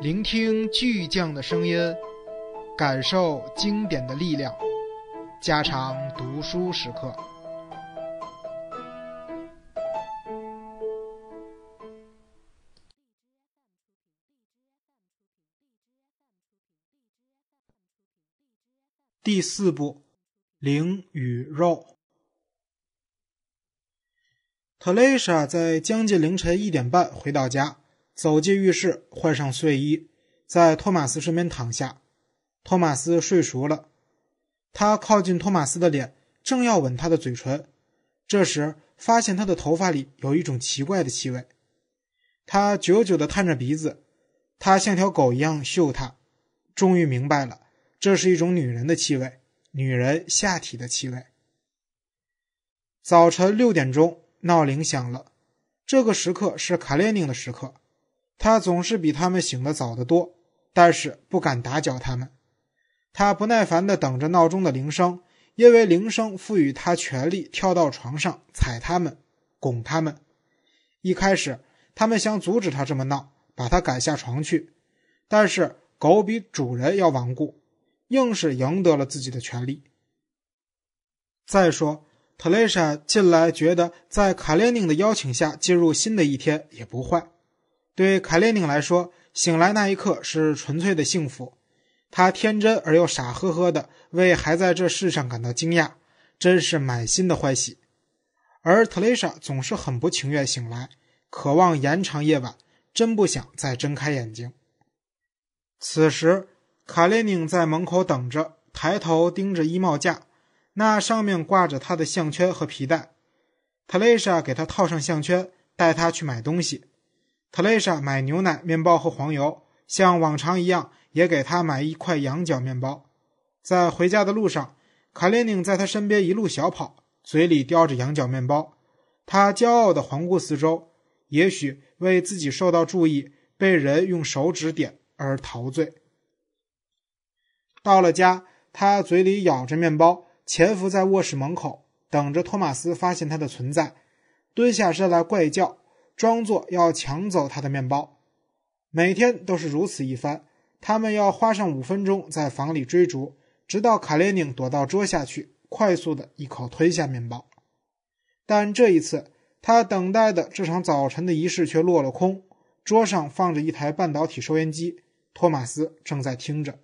聆听巨匠的声音，感受经典的力量，加长读书时刻。第四部，灵与肉。特蕾莎在将近凌晨一点半回到家，走进浴室，换上睡衣，在托马斯身边躺下。托马斯睡熟了，他靠近托马斯的脸，正要吻他的嘴唇，这时发现他的头发里有一种奇怪的气味。他久久地探着鼻子，他像条狗一样嗅它，终于明白了，这是一种女人的气味，女人下体的气味。早晨六点钟。闹铃响了，这个时刻是卡列宁的时刻。他总是比他们醒得早得多，但是不敢打搅他们。他不耐烦地等着闹钟的铃声，因为铃声赋予他权力跳到床上踩他们、拱他们。一开始，他们想阻止他这么闹，把他赶下床去。但是狗比主人要顽固，硬是赢得了自己的权利。再说。特蕾莎近来觉得，在卡列宁的邀请下进入新的一天也不坏。对卡列宁来说，醒来那一刻是纯粹的幸福。他天真而又傻呵呵的为还在这世上感到惊讶，真是满心的欢喜。而特蕾莎总是很不情愿醒来，渴望延长夜晚，真不想再睁开眼睛。此时，卡列宁在门口等着，抬头盯着衣帽架。那上面挂着他的项圈和皮带，特蕾莎给他套上项圈，带他去买东西。特蕾莎买牛奶、面包和黄油，像往常一样，也给他买一块羊角面包。在回家的路上，卡列宁在他身边一路小跑，嘴里叼着羊角面包。他骄傲地环顾四周，也许为自己受到注意、被人用手指点而陶醉。到了家，他嘴里咬着面包。潜伏在卧室门口，等着托马斯发现他的存在，蹲下身来怪叫，装作要抢走他的面包。每天都是如此一番，他们要花上五分钟在房里追逐，直到卡列宁躲到桌下去，快速的一口吞下面包。但这一次，他等待的这场早晨的仪式却落了空。桌上放着一台半导体收音机，托马斯正在听着。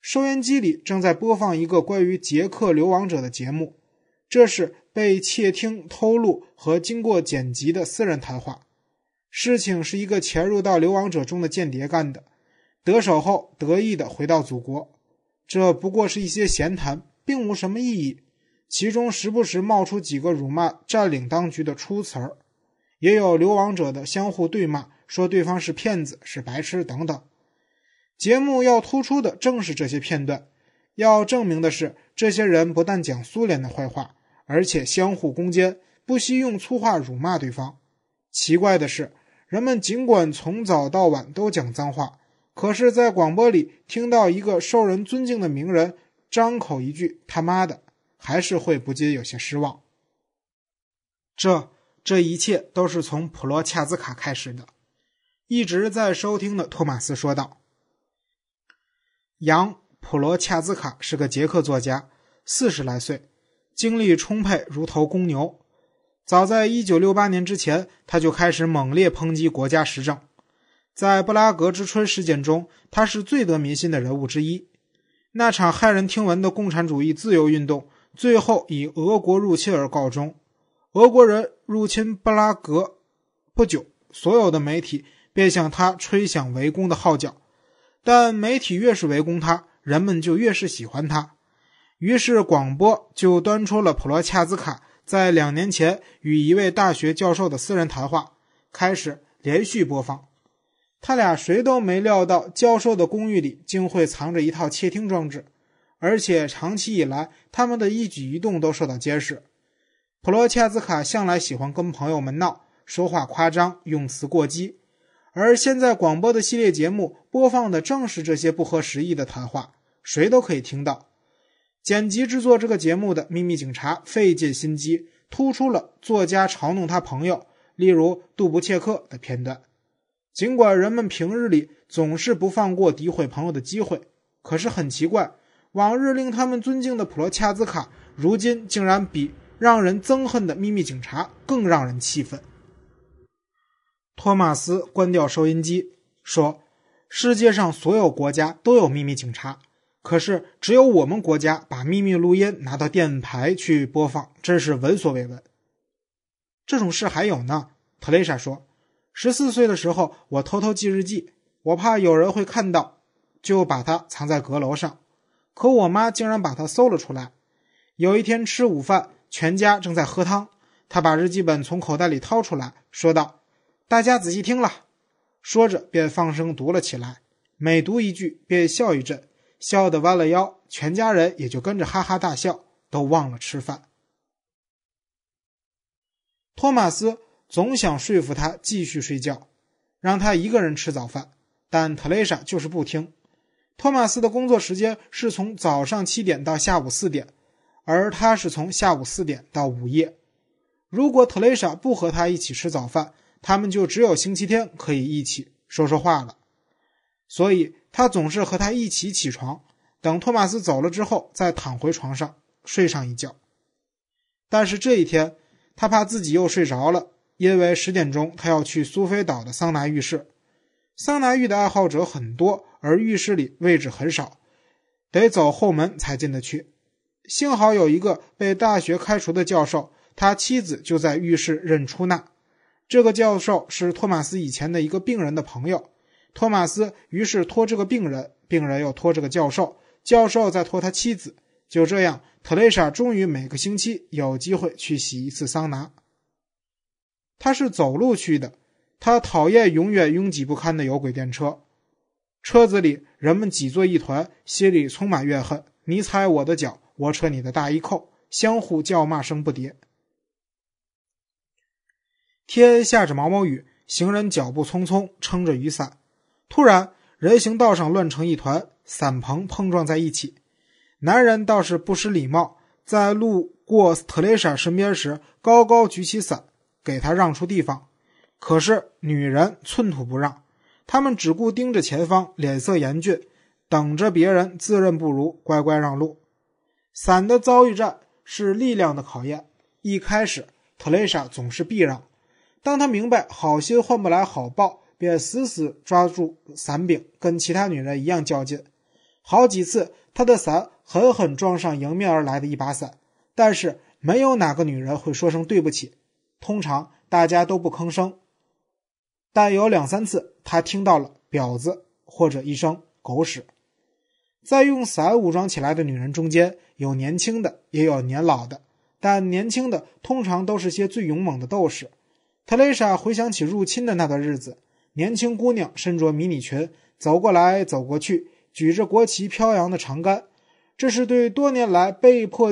收音机里正在播放一个关于捷克流亡者的节目，这是被窃听、偷录和经过剪辑的私人谈话。事情是一个潜入到流亡者中的间谍干的，得手后得意地回到祖国。这不过是一些闲谈，并无什么意义。其中时不时冒出几个辱骂占领当局的出词儿，也有流亡者的相互对骂，说对方是骗子、是白痴等等。节目要突出的正是这些片段，要证明的是，这些人不但讲苏联的坏话，而且相互攻坚，不惜用粗话辱骂对方。奇怪的是，人们尽管从早到晚都讲脏话，可是，在广播里听到一个受人尊敬的名人张口一句“他妈的”，还是会不禁有些失望。这这一切都是从普罗恰兹卡开始的。一直在收听的托马斯说道。杨普罗恰兹卡是个捷克作家，四十来岁，精力充沛如头公牛。早在1968年之前，他就开始猛烈抨击国家时政。在布拉格之春事件中，他是最得民心的人物之一。那场骇人听闻的共产主义自由运动，最后以俄国入侵而告终。俄国人入侵布拉格不久，所有的媒体便向他吹响围攻的号角。但媒体越是围攻他，人们就越是喜欢他。于是广播就端出了普罗恰兹卡在两年前与一位大学教授的私人谈话，开始连续播放。他俩谁都没料到，教授的公寓里竟会藏着一套窃听装置，而且长期以来，他们的一举一动都受到监视。普罗恰兹卡向来喜欢跟朋友们闹，说话夸张，用词过激。而现在广播的系列节目播放的正是这些不合时宜的谈话，谁都可以听到。剪辑制作这个节目的秘密警察费尽心机，突出了作家嘲弄他朋友，例如杜布切克的片段。尽管人们平日里总是不放过诋毁朋友的机会，可是很奇怪，往日令他们尊敬的普罗恰兹卡，如今竟然比让人憎恨的秘密警察更让人气愤。托马斯关掉收音机，说：“世界上所有国家都有秘密警察，可是只有我们国家把秘密录音拿到电台去播放，真是闻所未闻。”这种事还有呢，特蕾莎说。十四岁的时候，我偷偷记日记，我怕有人会看到，就把它藏在阁楼上。可我妈竟然把它搜了出来。有一天吃午饭，全家正在喝汤，她把日记本从口袋里掏出来，说道：“大家仔细听了。”说着便放声读了起来，每读一句便笑一阵，笑得弯了腰，全家人也就跟着哈哈大笑，都忘了吃饭。托马斯。总想说服他继续睡觉，让他一个人吃早饭，但特蕾莎就是不听。托马斯的工作时间是从早上七点到下午四点，而他是从下午四点到午夜。如果特蕾莎不和他一起吃早饭，他们就只有星期天可以一起说说话了。所以他总是和他一起起床，等托马斯走了之后再躺回床上睡上一觉。但是这一天，他怕自己又睡着了。因为十点钟他要去苏菲岛的桑拿浴室，桑拿浴的爱好者很多，而浴室里位置很少，得走后门才进得去。幸好有一个被大学开除的教授，他妻子就在浴室任出纳。这个教授是托马斯以前的一个病人的朋友，托马斯于是托这个病人，病人又托这个教授，教授再托他妻子，就这样，特蕾莎终于每个星期有机会去洗一次桑拿。他是走路去的，他讨厌永远拥挤不堪的有轨电车，车子里人们挤作一团，心里充满怨恨。你踩我的脚，我扯你的大衣扣，相互叫骂声不迭。天下着毛毛雨，行人脚步匆匆，撑着雨伞。突然，人行道上乱成一团，伞棚碰撞在一起。男人倒是不失礼貌，在路过特蕾莎身边时，高高举起伞。给她让出地方，可是女人寸土不让，他们只顾盯着前方，脸色严峻，等着别人自认不如，乖乖让路。伞的遭遇战是力量的考验。一开始，特蕾莎总是避让，当他明白好心换不来好报，便死死抓住伞柄，跟其他女人一样较劲。好几次，他的伞狠狠撞上迎面而来的一把伞，但是没有哪个女人会说声对不起。通常大家都不吭声，但有两三次，他听到了“婊子”或者一声“狗屎”。在用伞武装起来的女人中间，有年轻的，也有年老的，但年轻的通常都是些最勇猛的斗士。特蕾莎回想起入侵的那段日子，年轻姑娘身着迷你裙，走过来走过去，举着国旗飘扬的长杆，这是对多年来被迫。